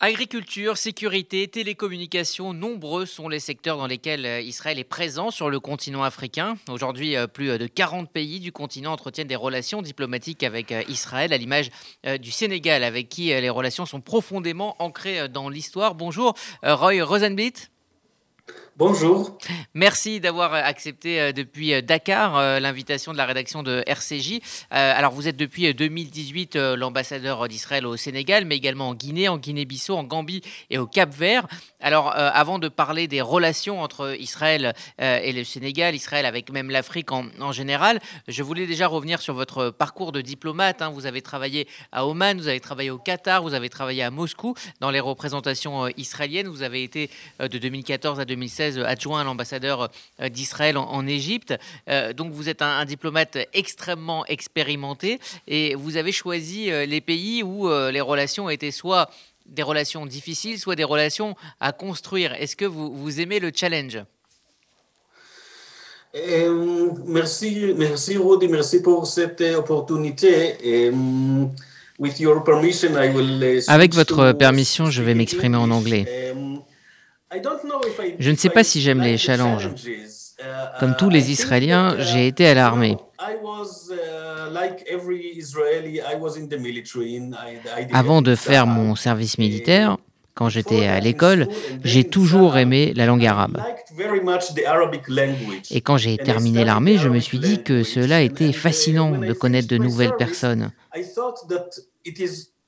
Agriculture, sécurité, télécommunications, nombreux sont les secteurs dans lesquels euh, Israël est présent sur le continent africain. Aujourd'hui, euh, plus de 40 pays du continent entretiennent des relations diplomatiques avec euh, Israël, à l'image du Sénégal, avec qui les relations sont profondément ancrées dans l'histoire. Bonjour, Roy Rosenblit. Bonjour. Merci d'avoir accepté euh, depuis euh, Dakar euh, l'invitation de la rédaction de RCJ. Alors vous êtes depuis 2018 l'ambassadeur d'Israël au Sénégal, mais également en Guinée, en Guinée-Bissau, en Gambie et au Cap-Vert. Alors avant de parler des relations entre Israël et le Sénégal, Israël avec même l'Afrique en, général, je voulais déjà revenir sur votre parcours de diplomate. Hein. Vous avez travaillé à Oman, vous avez travaillé au Qatar, vous avez travaillé à Moscou dans les représentations israéliennes. Vous avez été de 2014 à 2016 adjoint à l'ambassadeur euh, d'Israël en, Égypte. Euh, donc vous êtes un, diplomate extrêmement expérimenté et vous avez choisi euh, les pays où les relations étaient soit des relations difficiles, soit des relations à construire. Est-ce que vous, vous aimez le challenge? Merci, merci Rudy, merci pour cette opportunité. with your permission, I will Avec votre permission, je vais m'exprimer en anglais. Je ne sais pas si j'aime les challenges. Comme tous les Israéliens, j'ai été à l'armée. Avant de faire mon service militaire, quand j'étais à l'école, j'ai toujours aimé la langue arabe. Et quand j'ai terminé l'armée, je me suis dit que cela était fascinant de connaître de nouvelles personnes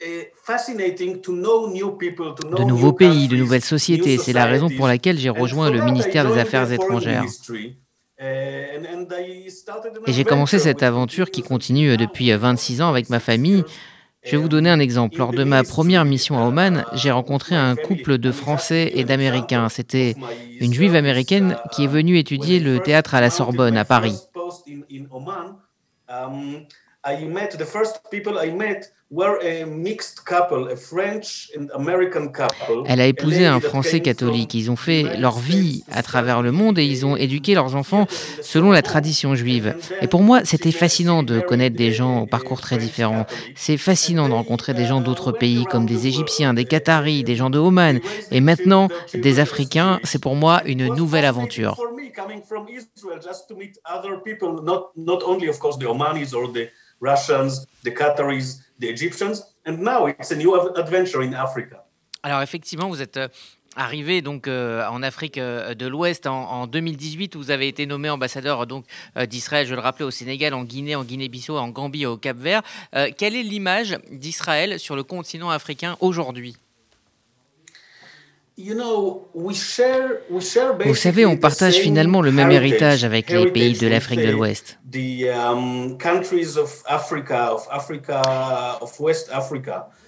de nouveaux pays, de nouvelles sociétés. C'est la raison pour laquelle j'ai rejoint le ministère des Affaires étrangères. Et j'ai commencé cette aventure qui continue depuis 26 ans avec ma famille. Je vais vous donner un exemple. Lors de ma première mission à Oman, j'ai rencontré un couple de Français et d'Américains. C'était une juive américaine qui est venue étudier le théâtre à la Sorbonne, à Paris. Elle a épousé un Français catholique. Ils ont fait leur vie à travers le monde et ils ont éduqué leurs enfants selon la tradition juive. Et pour moi, c'était fascinant de connaître des gens au parcours très différents. C'est fascinant de rencontrer des gens d'autres pays comme des Égyptiens, des Qataris, des gens de Oman et maintenant des Africains. C'est pour moi une nouvelle aventure. Russians, the Qataris, the Egyptians, and now it's a new adventure in Africa. Alors effectivement, vous êtes euh, arrivé donc euh, en Afrique euh, de l'Ouest en, 2018 vous avez été nommé ambassadeur donc d'Israël, je le rappelais au Sénégal, en Guinée, en Guinée-Bissau, en Gambie, au Cap-Vert. quelle est l'image d'Israël sur le continent africain aujourd'hui? Vous savez, on partage finalement le même héritage avec les pays de l'Afrique de l'Ouest. Um,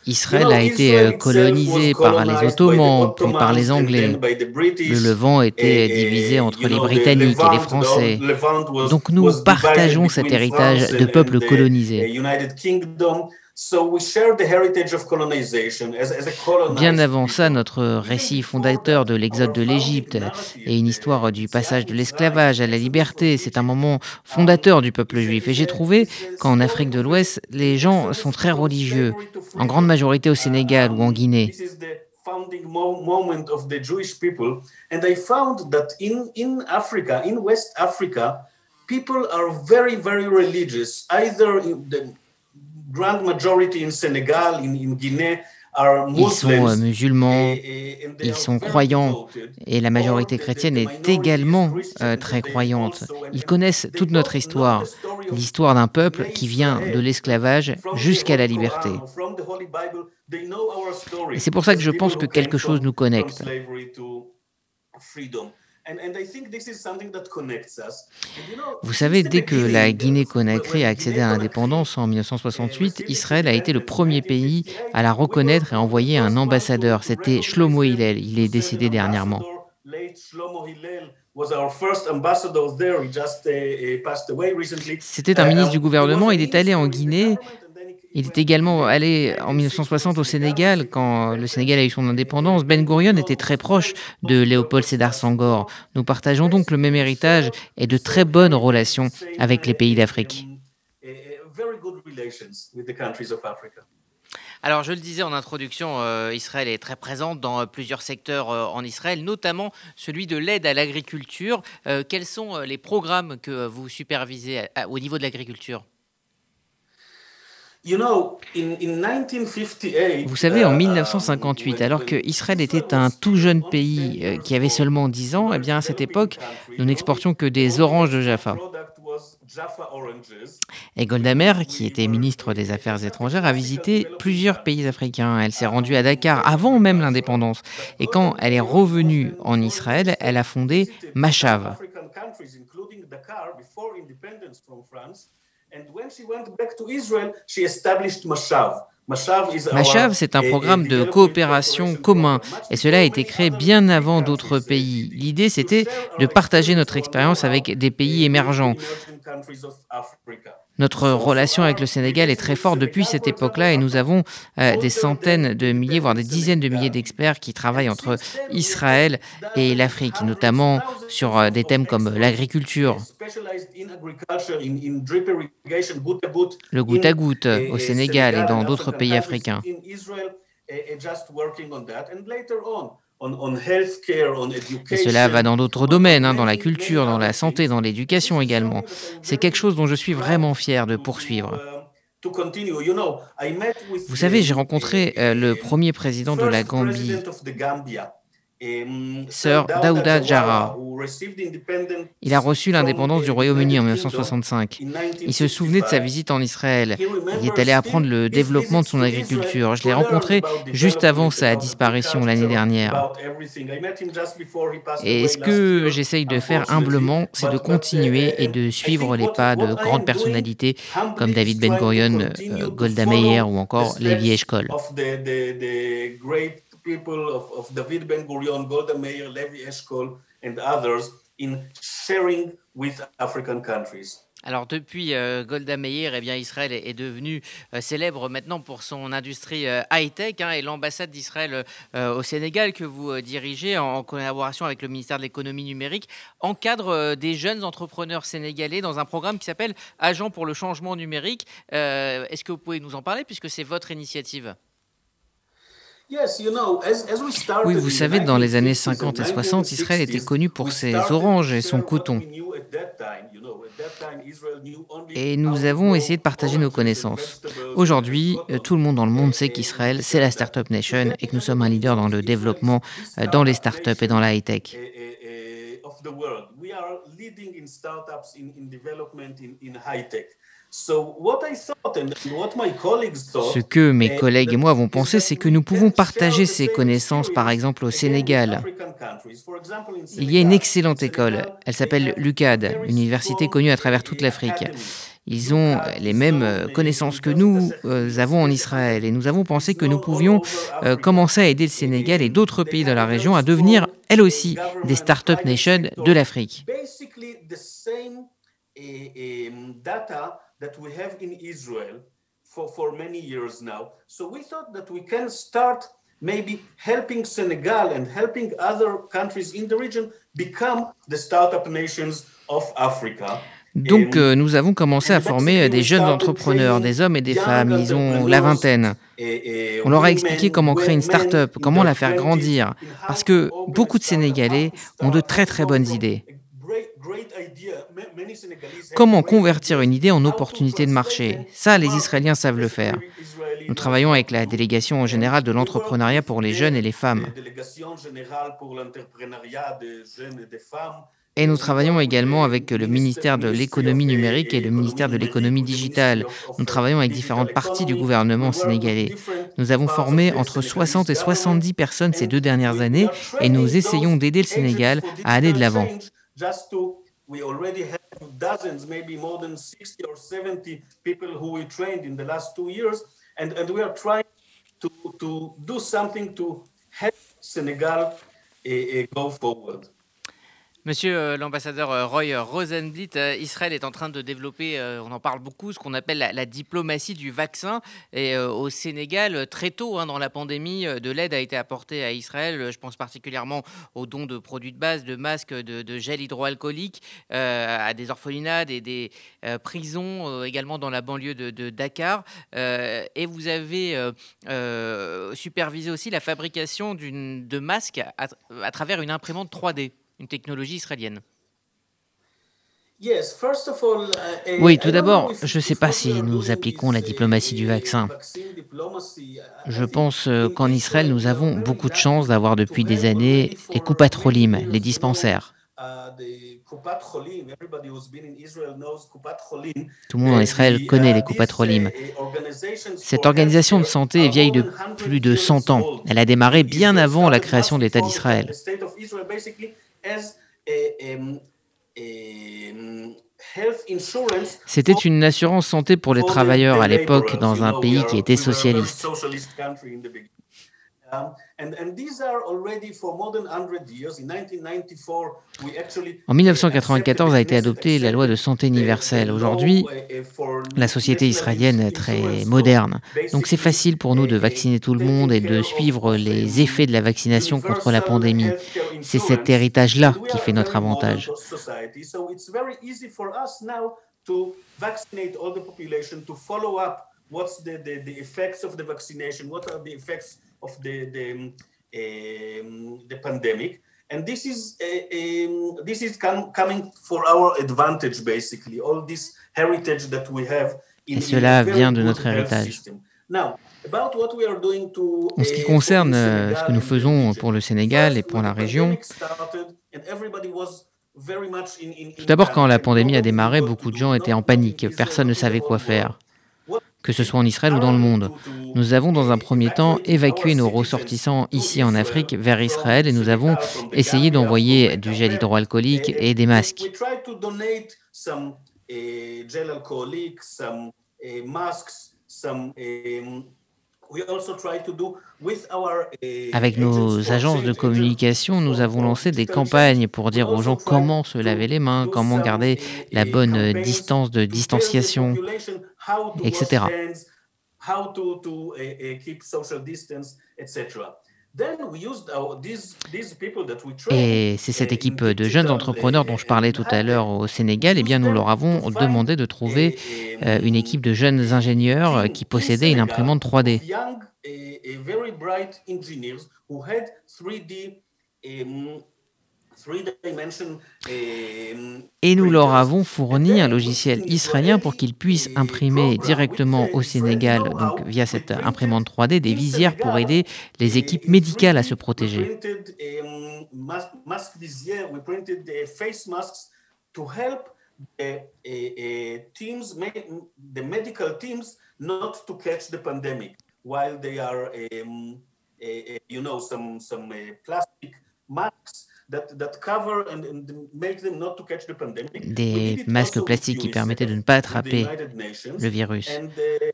Israël a été euh, colonisé par les Ottomans, puis par les Anglais. Le Levant était divisé entre les Britanniques et les Français. Donc nous partageons cet héritage de peuples colonisés. Bien avant ça, notre récit fondateur de l'exode de l'Égypte et une histoire du passage de l'esclavage à la liberté, c'est un moment fondateur du peuple juif. Et j'ai trouvé qu'en Afrique de l'Ouest, les gens sont très religieux, en grande majorité au Sénégal ou en Guinée. founding moment of the Jewish people, and I found that in, in Africa, in West Africa, people are very, very religious, either in the, ils sont musulmans, ils sont croyants. et la majorité chrétienne est également euh, très croyante. Ils connaissent toute notre histoire, l'histoire d'un peuple qui vient de l'esclavage jusqu'à la liberté. Et c'est pour ça que je pense que quelque chose nous connecte. Vous savez, dès que la Guinée-Conakry a accédé à l'indépendance en 1968, Israël a été le premier pays à la reconnaître et à envoyer un ambassadeur. C'était Shlomo Hillel. Il est décédé dernièrement. C'était un ministre du gouvernement. Il est allé en Guinée il est également allé en 1960 au Sénégal, quand le Sénégal a eu son indépendance. Ben Gurion était très proche de Léopold Sédar Senghor. Nous partageons donc le même héritage et de très bonnes relations avec les pays d'Afrique. Alors, je le disais en introduction, euh, Israël est très présente dans euh, plusieurs secteurs euh, en Israël, notamment celui de l'aide à l'agriculture. quels sont les programmes que vous supervisez au niveau de l'agriculture? Vous savez, en 1958, uh, alors que Israël était un tout jeune pays qui avait seulement 10 ans, eh bien à cette époque, nous n'exportions que des oranges de Jaffa. Et Golda Meir, qui était ministre des Affaires étrangères, a visité plusieurs pays africains. Elle s'est rendue à Dakar avant même l'indépendance. Et quand elle est revenue en Israël, elle a fondé Machav. Machav, c'est un programme de coopération commun et cela a été créé bien avant d'autres pays. L'idée, c'était de partager notre expérience avec des pays émergents. Notre relation avec le Sénégal est très forte depuis cette époque-là et nous avons euh, des centaines de milliers, voire des dizaines de milliers d'experts qui travaillent entre Israël et l'Afrique, notamment sur euh, des thèmes comme l'agriculture, le goutte à goutte au Sénégal et dans d'autres pays africains. Et cela va dans d'autres domaines, hein, dans la culture, dans la santé, dans l'éducation également. C'est quelque chose dont je suis vraiment fier de poursuivre. Vous savez, j'ai rencontré euh, le premier président de la Gambie, Sir Daouda Jara. Il a reçu l'indépendance du Royaume-Uni en 1965. Il se souvenait de sa visite en Israël. Il est allé apprendre le développement de son agriculture. Je l'ai rencontré juste avant sa disparition l'année dernière. Et ce que j'essaye de faire humblement, c'est de continuer et de suivre les pas de grandes personnalités comme David Ben Gurion, euh, Golda Meir ou encore Levi Eshkol. People of, of David Ben Gurion, Golda Meir, Levi Eshkol, and others in sharing with African countries. Alors depuis euh, Golda Meir, eh bien Israël est, devenu euh, célèbre maintenant pour son industrie euh, high-tech hein, et l'ambassade d'Israël euh, au Sénégal que vous dirigez en, en, collaboration avec le ministère de l'économie numérique encadre des jeunes entrepreneurs sénégalais dans un programme qui s'appelle Agents pour le changement numérique. Est-ce que vous pouvez nous en parler puisque c'est votre initiative? Oui, vous savez, dans les années 50 et 60, Israël était connu pour ses oranges et son coton. Et nous avons essayé de partager nos connaissances. Aujourd'hui, euh, tout le monde dans le monde sait qu'Israël, c'est la Startup Nation et que nous sommes un leader dans le développement, euh, dans les startups et dans la high-tech. Ce que mes collègues et moi avons pensé, c'est que nous pouvons partager ces connaissances, par exemple au Sénégal. Il y a une excellente école, elle s'appelle l'UCAD, une université connue à travers toute l'Afrique. Ils ont les mêmes euh, connaissances que nous euh, avons en Israël. Et nous avons pensé que nous pouvions euh, commencer à aider le Sénégal et d'autres pays de la région à devenir, elles aussi, des Startup Nations de l'Afrique that we have in Israel for, for many years now. So we thought that we can start maybe helping Senegal and helping other countries in the region become the startup nations of Africa. Donc euh, nous avons commencé à former des jeunes entrepreneurs, des hommes et des femmes, ils ont la vingtaine. On leur a expliqué comment créer une start-up, comment la faire grandir, parce que beaucoup de Sénégalais ont de très très bonnes idées. Comment convertir une idée en opportunité de marché? Ça, les Israéliens savent le faire. Nous travaillons avec la délégation générale de l'entrepreneuriat pour les jeunes et les femmes. Et nous travaillons également avec le ministère de l'économie numérique et le ministère de l'économie digitale. Nous travaillons avec différentes parties du gouvernement sénégalais. Nous avons formé entre 60 et 70 personnes ces deux dernières années et nous essayons d'aider le Sénégal à aller de l'avant. We already have dozens, maybe more than 60 or 70 people who we trained in the last two years. And, and we are trying to, to do something to help Senegal uh, go forward. Monsieur euh, l'ambassadeur euh, Roy Rosenblit, euh, Israël est en train de développer, on en parle beaucoup, ce qu'on appelle la, diplomatie du vaccin. Et au Sénégal, très tôt hein, dans la pandémie, de l'aide a été apportée à Israël. Je pense particulièrement aux dons de produits de base, de masques, de, gel hydroalcoolique, à des orphelinats, et des prisons, également dans la banlieue de, Dakar. et vous avez supervisé aussi la fabrication de masques à travers une imprimante 3D une technologie israélienne. Uh, oui, tout d'abord, je ne sais pas si nous appliquons la diplomatie du vaccin. Je pense euh, qu'en Israël, nous avons beaucoup de chance d'avoir depuis des années les coupatrolim, les dispensaires. Tout le monde en Israël connaît les coupatrolim. Cette organisation de santé est vieille de plus de 100 ans. Elle a démarré bien avant la création de l'État d'Israël. C'était une assurance santé pour les travailleurs à l'époque dans un pays qui était socialiste. En 1994 a été adoptée la loi de santé universelle. Aujourd'hui, la société israélienne est très moderne. Donc c'est facile pour nous de vacciner tout le monde et de suivre les effets de la vaccination contre la pandémie. C'est cet héritage-là qui fait notre avantage. what's the, the, the effects of the vaccination, what are the effects of the, the, um, the pandemic. And this is, uh, this is com coming for our advantage, basically, all this heritage that we have in, Et cela vient de notre héritage. Now, about what we are doing to, en ce qui concerne uh, ce que nous faisons pour le Sénégal et pour la région, tout d'abord, quand la pandémie a démarré, beaucoup de gens étaient en panique. Personne ne savait quoi faire que ce soit en Israël ou dans le monde. Nous avons dans un premier temps évacué nos ressortissants ici en Afrique vers Israël et nous avons essayé d'envoyer du gel hydroalcoolique et des masques. Avec nos agences de communication, nous avons lancé des campagnes pour dire aux gens comment se laver les mains, comment garder la bonne distance de distanciation, etc. Et c'est cette équipe de jeunes entrepreneurs dont je parlais tout à l'heure au Sénégal, eh bien nous leur avons demandé de trouver euh, une équipe de jeunes ingénieurs qui possédaient une imprimante 3D. Et nous leur avons fourni un logiciel israélien pour qu'ils puissent imprimer directement au Sénégal, donc via cette imprimante 3D, des visières pour aider les équipes médicales à se protéger. while they are, um, you know, some some plastic masks des masques plastiques qui permettaient de ne pas attraper le virus. Uh,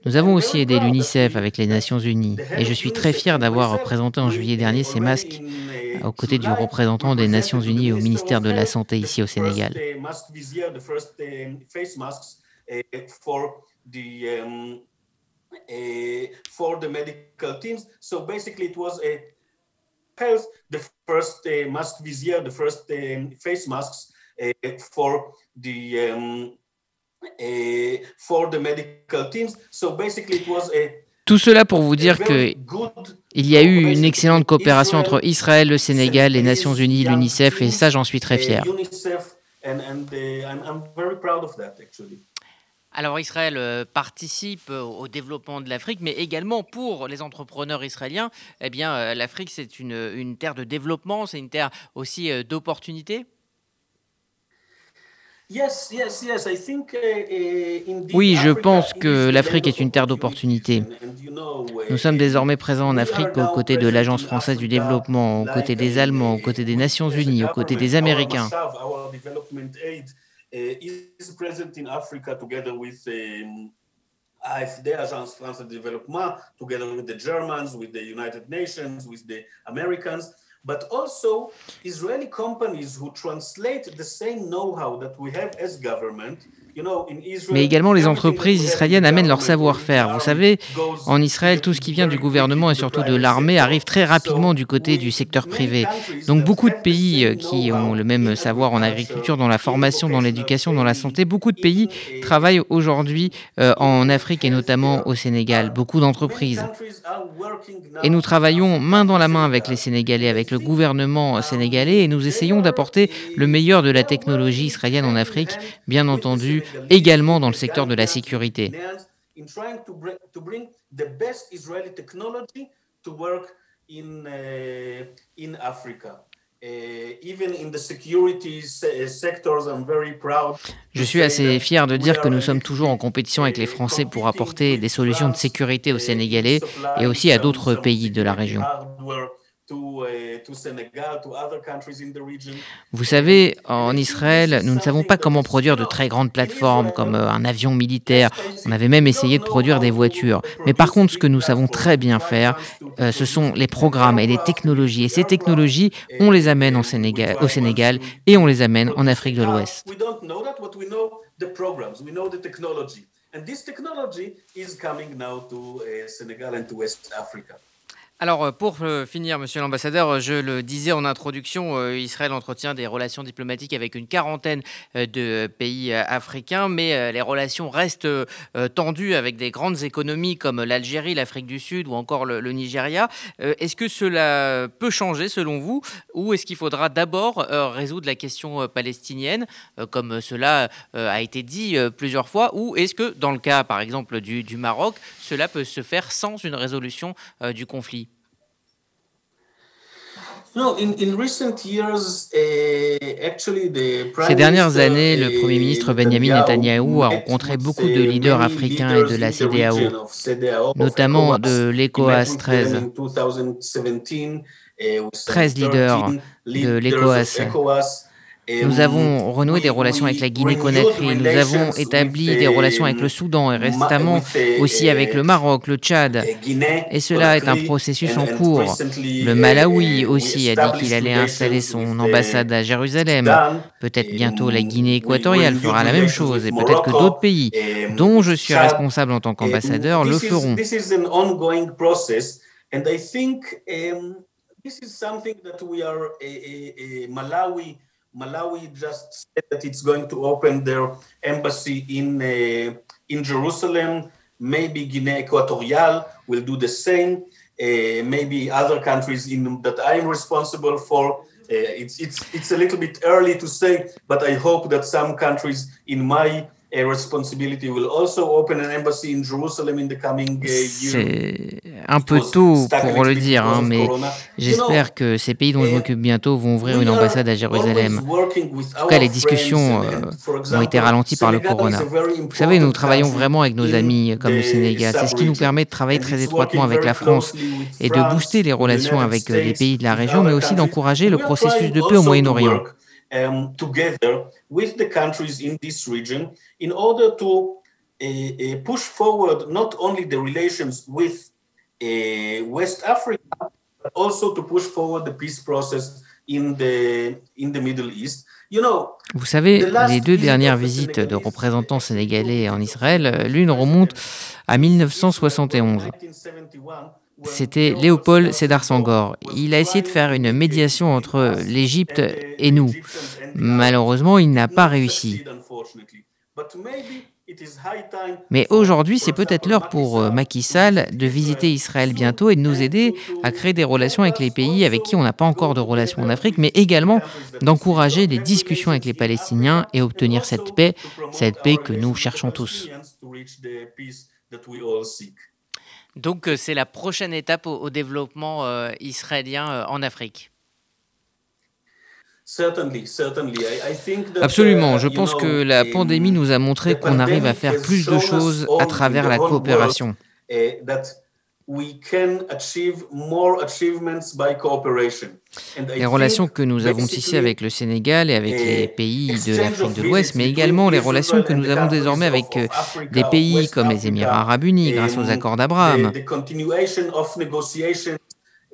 Nous avons aussi aidé l'UNICEF avec les Nations Unies. et je suis très fier d'avoir représenté en juillet dernier ces masques uh, aux côtés du représentant des Nations Unies au ministère de la Santé ici au Sénégal. Health, the first uh, mask visier, the first um, face masks uh, for the um, uh, for the medical teams. So basically, it was a tout cela pour vous dire que il y a eu une excellente coopération entre Israël, le Sénégal, les Nations Unies, l'UNICEF, et ça, j'en suis très fier. Alors Israël euh, participe au développement de l'Afrique, mais également pour les entrepreneurs israéliens, eh bien euh, l'Afrique c'est une, terre de développement, c'est une terre aussi euh, d'opportunités. Uh, oui, je pense que l'Afrique est une terre d'opportunités. Nous sommes désormais présents en Afrique aux côtés de l'Agence française du développement, aux côtés des Allemands, aux côtés des Nations Unies, aux côtés des Américains. Uh, is present in Africa together with um, AFD, Agence France de Développement, together with the Germans, with the United Nations, with the Americans. But also Israeli companies who translate the same know-how that we have as government mais également les entreprises israéliennes amènent leur savoir-faire. Vous savez, en Israël, tout ce qui vient du gouvernement et surtout de l'armée arrive très rapidement du côté du secteur privé. Donc beaucoup de pays euh, qui ont le même savoir en agriculture, dans la formation, dans l'éducation, dans la santé, beaucoup de pays travaillent aujourd'hui euh, en Afrique et notamment au Sénégal. Beaucoup d'entreprises. Et nous travaillons main dans la main avec les Sénégalais, avec le gouvernement sénégalais, et nous essayons d'apporter le meilleur de la technologie israélienne en Afrique, bien entendu également dans le secteur de la sécurité. Je suis assez fier de dire que nous sommes toujours en compétition avec les Français pour apporter des solutions de sécurité aux Sénégalais et aussi à d'autres pays de la région. Vous savez, en Israël, nous ne savons pas comment produire de très grandes plateformes comme euh, un avion militaire. On avait même essayé de produire des voitures. Mais par contre, ce que nous savons très bien faire, euh, ce sont les programmes et les technologies. Et ces technologies, on les amène au Sénégal et on les amène en Afrique de l'Ouest. And this technology is coming now to uh, Senegal and to West Africa. Alors, euh, pour euh, finir, monsieur l'ambassadeur, je le disais en introduction, euh, Israël entretient des relations diplomatiques avec une quarantaine de pays africains, mais les relations restent tendues avec des grandes économies comme l'Algérie, l'Afrique du Sud ou encore le, Nigeria. Est-ce que cela peut changer selon vous ou est-ce qu'il faudra d'abord résoudre la question palestinienne, comme cela a été dit plusieurs fois, ou est-ce que dans le cas, par exemple, du Maroc, cela peut se faire sans une résolution du conflit? Ces dernières années, le Premier ministre Benjamin Netanyahu a rencontré beaucoup de leaders africains et de la CDAO, notamment de l'ECOAS 13. 13 leaders de l'ECOAS nous avons renoué des relations avec la Guinée-Conakry, nous avons établi des relations avec le Soudan et récemment aussi avec le Maroc, le Tchad. Et cela est un processus en cours. Le Malawi aussi a dit qu'il allait installer son ambassade à Jérusalem. Peut-être bientôt la Guinée équatoriale fera la même chose et peut-être que d'autres pays, dont je suis responsable en tant qu'ambassadeur, le feront. Malawi just said that it's going to open their embassy in uh, in Jerusalem. Maybe Guinea Equatorial will do the same. Uh, maybe other countries in that I'm responsible for. Uh, it's it's it's a little bit early to say, but I hope that some countries in my C'est un peu tôt pour le dire, hein, mais j'espère que ces pays dont je m'occupe bientôt vont ouvrir une ambassade à Jérusalem. En tout cas, les discussions euh, ont été ralenties par le corona. Vous savez, nous travaillons vraiment avec nos amis comme le Sénégal. C'est ce qui nous permet de travailler très étroitement avec la France et de booster les relations avec euh, les pays de la région, mais aussi d'encourager le processus de paix au Moyen-Orient. Um, uh, uh, push forward not only the relations with West Africa, but also to push forward the peace process in the, in the Middle East. You know, Vous savez, les deux dernières visites de représentants sénégalais en Israël, l'une remonte à 1971 c'était Léopold Sédar Senghor. Il a essayé de faire une médiation entre l'Égypte et nous. Malheureusement, il n'a pas réussi. Mais aujourd'hui, c'est peut-être l'heure pour euh, Macky Sall de visiter Israël bientôt et de nous aider à créer des relations avec les pays avec qui on n'a pas encore de relations en Afrique, mais également d'encourager des discussions avec les Palestiniens et obtenir cette paix, cette paix que nous cherchons tous. Donc euh, c'est la prochaine étape au, développement euh, israélien euh, en Afrique. Absolument. Uh, Je pense que la pandémie nous a montré qu'on arrive à faire plus de choses à travers la coopération. Uh, les relations que nous avons tissées avec le Sénégal et avec les pays de l'Afrique de l'Ouest, mais également les relations que nous avons désormais avec euh, des pays comme les Émirats arabes unis grâce aux accords d'Abraham.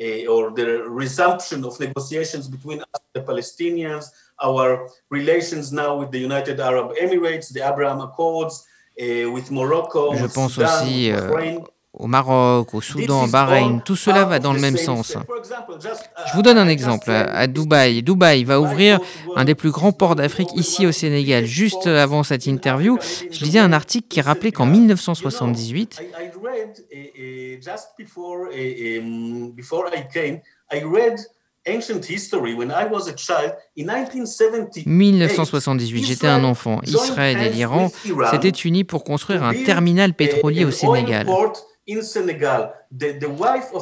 Uh, or the resumption of negotiations between us and the Palestinians, our relations now with the United Arab Emirates, the Abraham Accords, uh, with Morocco, Je pense Sudan, aussi euh, au Maroc, au Soudan, Bahreïn, tout cela va dans le même sens. Je vous donne un exemple. À Dubaï, Dubaï va ouvrir un des plus grands ports d'Afrique ici au Sénégal. Juste avant cette interview, je lisais un article qui rappelait qu'en 1978, 1978, j'étais un enfant. Israël et l'Iran s'étaient unis pour construire un terminal pétrolier au Sénégal.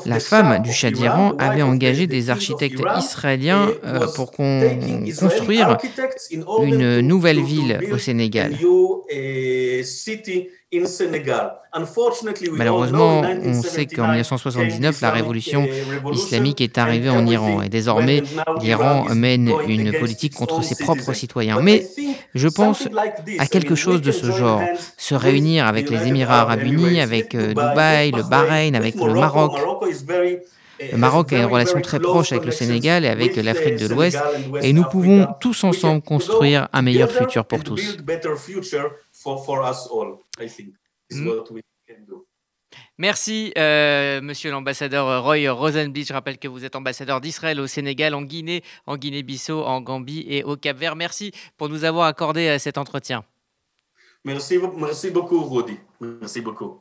La femme du Shah d'Iran avait engagé des architectes israéliens euh, pour construire une nouvelle ville au Sénégal. Malheureusement, on sait qu'en 1979, la révolution islamique est arrivée en Iran. Et désormais, l'Iran mène une politique contre ses propres citoyens. Mais je pense à quelque chose de ce genre, se réunir avec les Émirats arabes unis, avec euh, Dubaï, le Bahreïn, avec le Maroc. Le Maroc a une relation très proche avec le Sénégal et avec l'Afrique de l'Ouest. et nous pouvons tous ensemble construire un meilleur futur pour tous. Merci, euh, monsieur l'ambassadeur Roy Rosenblit. Je rappelle que vous êtes ambassadeur d'Israël au Sénégal, en Guinée, en Guinée-Bissau, en Gambie et au Cap-Vert. Merci pour nous avoir accordé euh, cet entretien. Merci, merci beaucoup, Rodi. Merci beaucoup.